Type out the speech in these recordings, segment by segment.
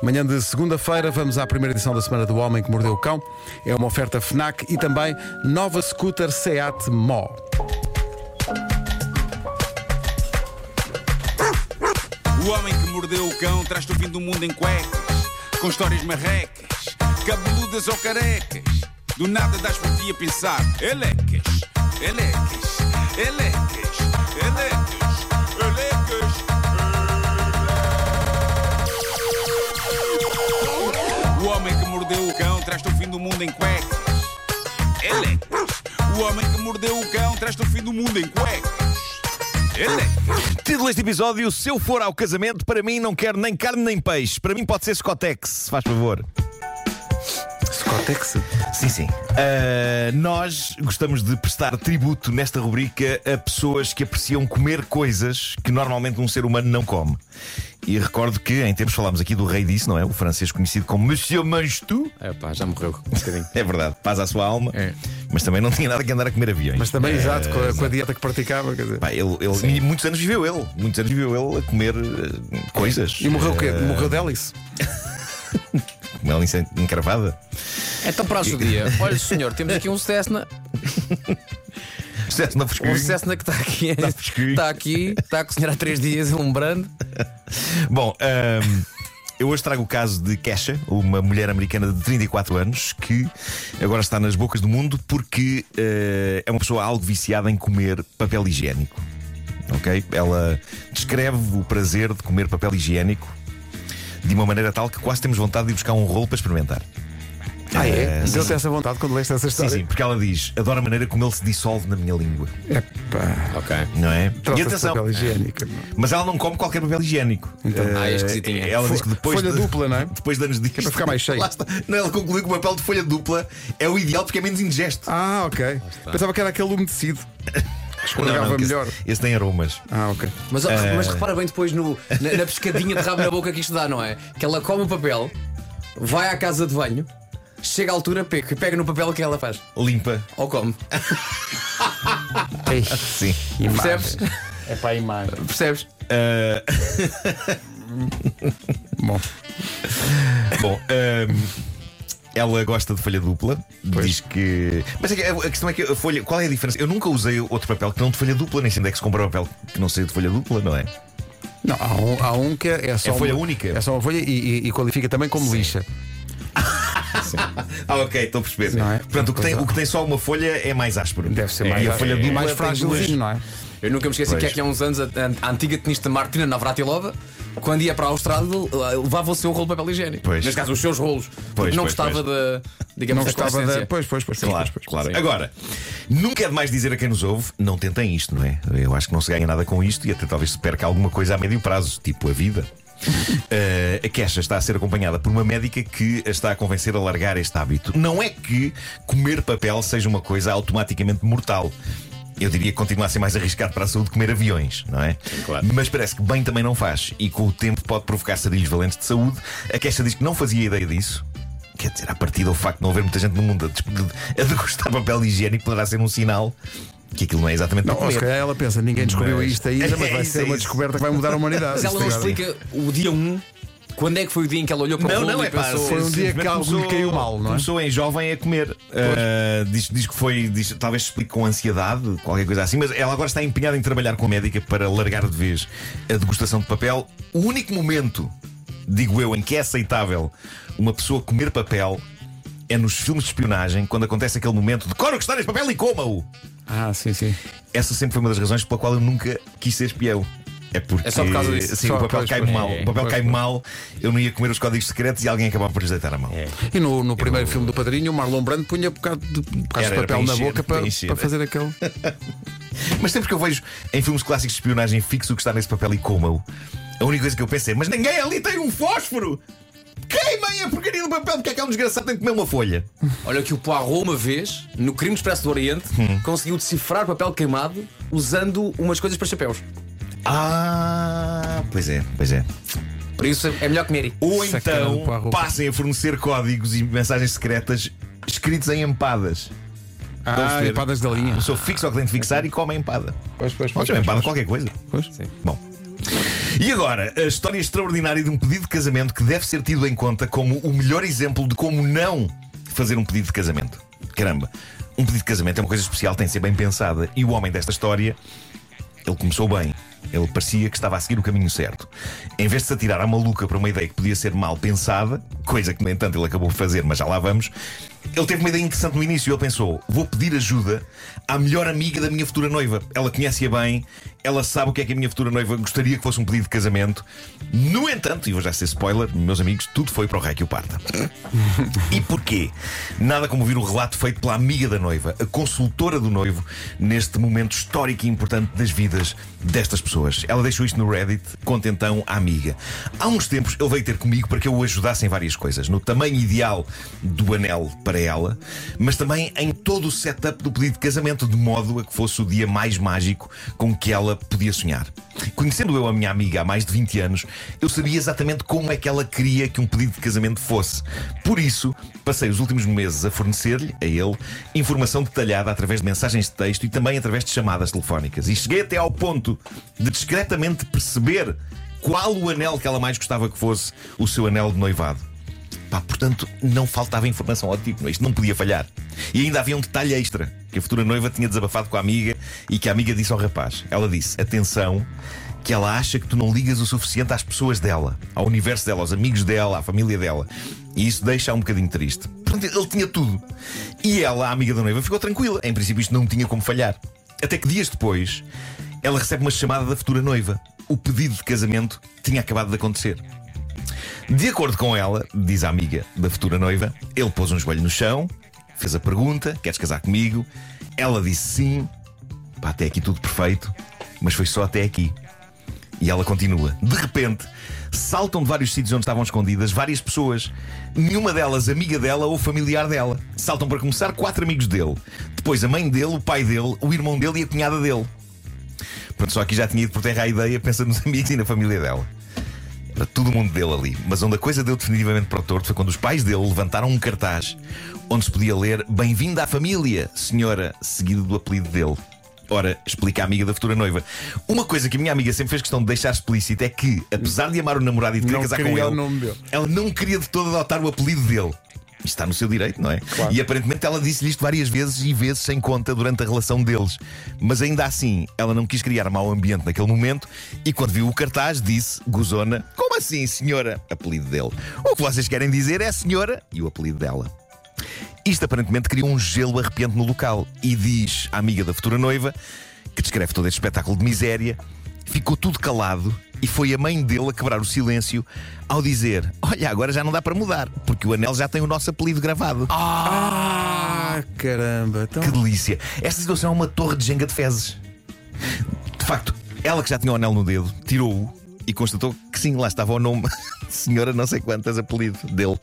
Manhã de segunda-feira, vamos à primeira edição da Semana do Homem que Mordeu o Cão. É uma oferta FNAC e também nova scooter Seat Mó. O homem que mordeu o cão traz-te o fim do mundo em cuecas, com histórias marrecas, cabeludas ou carecas. Do nada das por ti a pensar, elecas, elecas, elecas, elecas, traz-te o fim do mundo em cuecas, elecas. O homem que mordeu o cão traz-te o fim do mundo em cuecas, elecas. Título deste episódio: Se eu for ao casamento, para mim não quero nem carne nem peixe. Para mim pode ser Scotex, se faz favor. Scotex? Sim, sim. Ah, nós gostamos de prestar tributo nesta rubrica a pessoas que apreciam comer coisas que normalmente um ser humano não come. E recordo que em tempos falámos aqui do rei disso, não é? O francês conhecido como Monsieur Manges tu. É pá, já morreu um bocadinho. É verdade, paz à sua alma. É. Mas também não tinha nada que andar a comer aviões. Mas também, É, exato, com a, com a dieta que praticava. Quer dizer. Pá, ele, ele- e muitos anos viveu ele. Muitos anos viveu ele a comer eh, coisas. E morreu o quê? Eh, Morreu de hélice? Com ela encravada. Então, próximo dia, olha, senhor, temos aqui um Cessna. Sucesso na Um. Cessna que está aqui. Está aqui, está a cozinhar há três dias, alumbrando. Bom, ahm, eu hoje trago o caso de Kesha, uma mulher americana de 34 anos que agora está nas bocas do mundo porque eh, é uma pessoa algo viciada em comer papel higiênico. Ok? Ela descreve o prazer de comer papel higiênico de uma maneira tal que quase temos vontade de ir buscar um rolo para experimentar. Ah, é? Eh, sim, Deu-te essa vontade quando leste essa Sim, história? sim, porque ela diz: adoro a maneira como ele se dissolve na minha língua. Epá, Ok. Não é? E de atenção, papel higiênico. mas ela não come qualquer papel higiênico. Ah, é Eh, esquisitinha. Ela diz que depois Folha de, dupla, não é? Depois de anos disto, é para ficar mais cheio. Lá está. Não, ela concluiu que o papel de folha dupla é o ideal porque é menos indigesto. Ah, ok. Pensava que era aquele umedecido. Escorregava que esse- melhor. Esse, tem aromas. Ah, ok. Mas, mas repara bem depois no, na, na pescadinha de rabo na boca que isto dá, não é? Que ela come o papel, vai à casa de banho, chega à altura, pega, pega no papel que ela faz. Limpa. Ou come. Sim. Percebes? É para a imagem. Percebes? Ah, Bom, bom, ahm, ela gosta de folha dupla. Diz que. Mas é a questão é que a folha. Qual é a diferença? Eu nunca usei outro papel que não de folha dupla, nem sei onde é que se compra um papel que não seja de folha dupla, não é? não, há um, há um que é só. É folha uma- única? É só uma folha e, e- e qualifica também como lixa. Ah, ok, estou a perceber. Não é? Portanto, o que, tem, o que tem só uma folha é mais áspero. Deve ser É, mais, e a folha e dupla mais tem frágilzinho, duas- não é? Eu nunca me esqueci Pois. que aqui há uns anos a, a- antiga tenista Martina Navratilova, quando ia para a Austrália, levava o seu rolo de papel higiênico. Pois. Neste caso, os seus rolos. Pois, não gostava da. Digamos, Não gostava da. Pois, pois, pois. Claro, pois, pois. claro. Sim. Agora, nunca é demais dizer a quem nos ouve, não tentem isto, não é? Eu acho que não se ganha nada com isto e até talvez se perca alguma coisa a médio prazo, tipo a vida. Eh, a Kesha está a ser acompanhada por uma médica que a está a convencer a largar este hábito. Não é que comer papel seja uma coisa automaticamente mortal. Eu diria que continua a ser mais arriscado para a saúde comer aviões, não é? claro. Mas parece que bem também não faz. E com o tempo pode provocar sarilhos valentes de saúde. A Kesha diz que não fazia ideia disso. Quer dizer, a partir do facto de não haver muita gente no mundo a, degustar papel higiênico poderá ser um sinal que aquilo não é exatamente Não, para se calhar ela pensa, ninguém descobriu Mas- isto ainda, mas vai É ser isso, uma é isso. descoberta que vai mudar a humanidade. Mas ela não explica o dia 1. Quando é que foi o dia em que ela olhou para Não, o não, e é pá, pensou. foi um dia que algo lhe caiu mal, não é? Começou em jovem a comer. Ah, diz, diz que foi, diz- talvez explique com ansiedade, qualquer coisa assim, mas ela agora está empenhada em trabalhar com a médica para largar de vez a degustação de papel. O único momento, digo eu, em que é aceitável uma pessoa comer papel é nos filmes de espionagem, quando acontece aquele momento de cora o que está neste papel e coma-o. Ah, sim, sim. Essa sempre foi uma das razões pela qual eu nunca quis ser espião. É porque É só por causa disso. Sim, Só, o papel cai mal. É, o papel cai mal, eu não ia comer os códigos secretos e alguém acabava por lhes deitar a mão. E no, no primeiro filme do Padrinho, o Marlon Brando punha um bocado de, um bocado Era- de papel para na encher, boca para para, encher. para fazer aquele. Mas sempre que eu vejo em filmes clássicos de espionagem fixo o que está nesse papel e coma-o, a única coisa que eu penso é: mas ninguém ali tem um fósforo! Queimem a porcaria do papel, porque é que é um desgraçado tem que comer uma folha. Olha que o Poirot, uma vez, no Crime Expresso do Oriente, Hum. conseguiu decifrar papel queimado usando umas coisas para chapéus. Ah, pois é, pois é. Por isso é melhor comer. Ou então passem a fornecer códigos e mensagens secretas escritos em empadas. Ah, empadas de A galinha. pessoa fixa o que tem de fixar e come a empada. Pois, pois, Pode ser uma empada qualquer coisa. Pois. Bom. E agora, a história extraordinária de um pedido de casamento que deve ser tido em conta como o melhor exemplo de como não fazer um pedido de casamento. Caramba, um pedido de casamento é uma coisa especial, tem de ser bem pensada. E o homem desta história, ele começou bem. Ele parecia que estava a seguir o caminho certo. Em vez de se atirar à maluca para uma ideia que podia ser mal pensada, coisa que, no entanto, ele acabou por fazer, mas já lá vamos, ele teve uma ideia interessante no início. Ele pensou: vou pedir ajuda à melhor amiga da minha futura noiva. Ela conhece-a bem, ela sabe o que é que a minha futura noiva gostaria que fosse um pedido de casamento. No entanto, e vou já ser spoiler, meus amigos, tudo foi para o rei que o parta. e porquê? Nada como ouvir um relato feito pela amiga da noiva, a consultora do noivo, neste momento histórico e importante das vidas destas pessoas. Ela deixou isto no Reddit, conta então a amiga. Há uns tempos ele veio ter comigo para que eu o ajudasse em várias coisas, no tamanho ideal do anel para ela, mas também em todo o setup do pedido de casamento, de modo a que fosse o dia mais mágico com que ela podia sonhar. Conhecendo eu a minha amiga há mais de 20 anos, eu sabia exatamente como é que ela queria que um pedido de casamento fosse. Por isso, passei os últimos meses a fornecer-lhe, a ele, informação detalhada através de mensagens de texto e também através de chamadas telefónicas. E cheguei até ao ponto de discretamente perceber qual o anel que ela mais gostava que fosse o seu anel de noivado. Pá, portanto, não faltava informação ao tipo, isto não podia falhar. E ainda havia um detalhe extra: que a futura noiva tinha desabafado com a amiga e que a amiga disse ao rapaz. Ela disse: Atenção, que ela acha que tu não ligas o suficiente às pessoas dela, ao universo dela, aos amigos dela, à família dela. E isso deixa um bocadinho triste. Portanto, ele tinha tudo. E ela, a amiga da noiva, ficou tranquila. Em princípio, isto não tinha como falhar. Até que dias depois, ela recebe uma chamada da futura noiva. O pedido de casamento tinha acabado de acontecer. De acordo com ela, diz a amiga da futura noiva, ele pôs um joelho no chão, fez a pergunta: Queres casar comigo? Ela disse sim. Pá, até aqui tudo perfeito, mas foi só até aqui. E ela continua. De repente, saltam de vários sítios onde estavam escondidas várias pessoas. Nenhuma delas amiga dela ou familiar dela. Saltam para começar quatro amigos dele. Depois a mãe dele, o pai dele, o irmão dele e a cunhada dele. Pronto, só aqui já tinha ido por terra a ideia, pensa nos amigos e na família dela. Todo mundo dele ali. Mas onde a coisa deu definitivamente para o torto foi quando os pais dele levantaram um cartaz onde se podia ler Bem-vinda à família, senhora, seguido do apelido dele. Ora, explica a amiga da futura noiva. Uma coisa que a minha amiga sempre fez questão de deixar explícito é que, apesar de amar o namorado e de querer Não casar com o ele, ela não queria de todo adotar o apelido dele. Isto está no seu direito, não é? Claro. E aparentemente ela disse-lhe isto várias vezes e vezes sem conta durante a relação deles. Mas ainda assim, ela não quis criar mau ambiente naquele momento e quando viu o cartaz disse, gozona, como assim, senhora? Apelido dele. O que vocês querem dizer é senhora e o apelido dela. Isto aparentemente criou um gelo arrepiante no local e diz a amiga da futura noiva, que descreve todo este espetáculo de miséria, ficou tudo calado e foi a mãe dele a quebrar o silêncio ao dizer: Olha, agora já não dá para mudar, porque o anel já tem o nosso apelido gravado. Ah, caramba. Então... Que delícia! Esta situação é uma torre de jenga de fezes. De facto, ela que já tinha o anel no dedo, tirou-o e constatou que sim, lá estava o nome Senhora não sei quantas apelido dele.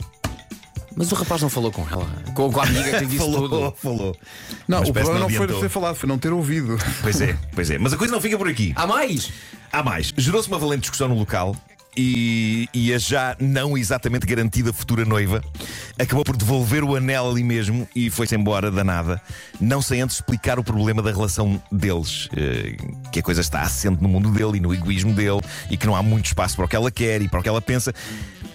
Mas o rapaz não falou com ela. Com, com a amiga que lhe disse falou, tudo. falou. Não, Mas o problema não foi adiantou. ter falado, foi não ter ouvido. Pois é, pois é. Mas a coisa não fica por aqui. Há mais? Há mais. Gerou-se uma valente discussão no local e, e a já não exatamente garantida futura noiva acabou por devolver o anel ali mesmo e foi-se embora danada, não sem antes explicar o problema da relação deles. eh, que a coisa está assente no mundo dele e no egoísmo dele e que não há muito espaço para o que ela quer e para o que ela pensa.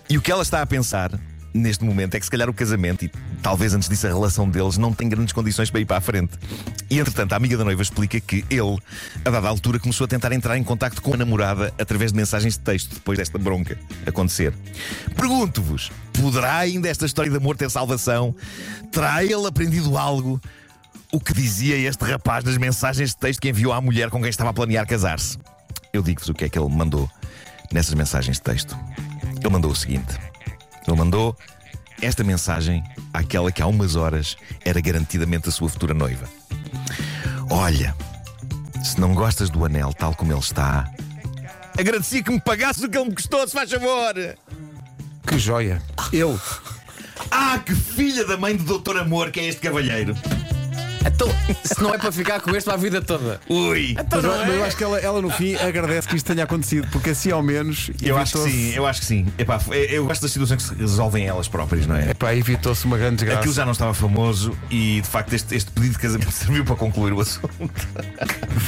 E o que ela está a pensar. Neste momento é que se calhar o casamento e talvez antes disso a relação deles não tem grandes condições para ir para a frente. E entretanto a amiga da noiva explica que ele, a dada altura, começou a tentar entrar em contacto com a namorada através de mensagens de texto depois desta bronca acontecer. Pergunto-vos: poderá ainda esta história de amor ter salvação? Terá ele aprendido algo? O que dizia este rapaz nas mensagens de texto que enviou à mulher com quem estava a planear casar-se? Eu digo-vos o que é que ele mandou nessas mensagens de texto. Ele mandou o seguinte: ele mandou esta mensagem àquela que há umas horas era garantidamente a sua futura noiva. Olha, se não gostas do anel tal como ele está, agradecia que me pagasse o que ele me custou, se faz favor. Que joia. Ele. Ah, que filha da mãe do Doutor Amor que é este cavalheiro. Então, se não é para ficar com este para a vida toda. Ui! Mas, eu- mas eu acho que ela, ela, no fim agradece que isto tenha acontecido, porque assim ao menos Eu acho que evitou-se- sim, eu acho que sim. Epá, eu, eu gosto das situações que se resolvem elas próprias, não é? Epá, evitou-se uma grande desgraça. Aquilo já não estava famoso e de facto este, este pedido de casamento serviu para concluir o assunto.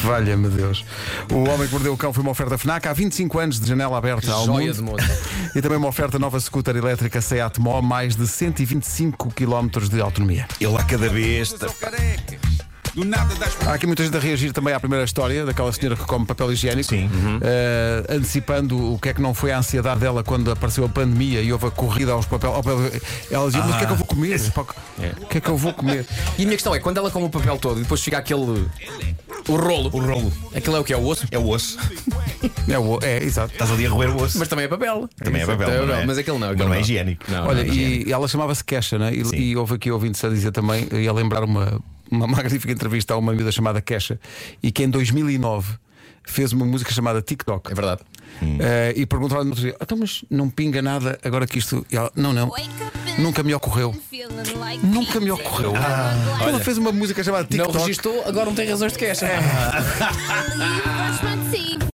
Valha-me Deus. O Homem que Mordeu o Cão foi uma oferta FNAC há 25 anos de janela aberta ao Joia mundo. de moço. E também uma oferta nova scooter elétrica Seat Mó, mais de 125 km de autonomia. Ele a cada vez. Do nada das Há aqui muita gente a reagir também à primeira história daquela senhora que come papel higiênico. Sim. Eh, antecipando o que é que não foi a ansiedade dela quando apareceu a pandemia e houve a corrida aos papel. ao papel. Ela dizia: Mas o que é que eu vou comer? Pá, O que é que eu vou comer? E a minha questão é, quando ela come o papel todo e depois fica aquele. O rolo. O rolo Aquilo é o que? É o osso? é o osso. É, o- é exato. Estás ali a roer o osso. Mas também é papel. Também é papel. Também não é? Mas aquele não. Mas aquele não é higiênico. Não, Olha, não, não. e ela chamava-se Kesha, né? e, e houve aqui ouvintes a dizer também, e a lembrar uma, uma magnífica entrevista a uma miúda chamada Kesha, e que em 2009 fez uma música chamada TikTok. É verdade. Eh, e perguntaram no outro dia: então, mas não pinga nada agora que isto. E ela, não, não, nunca me ocorreu. Nunca me ocorreu. ela fez uma música chamada Não TikTok. registou, agora não tem razões de queixa. É.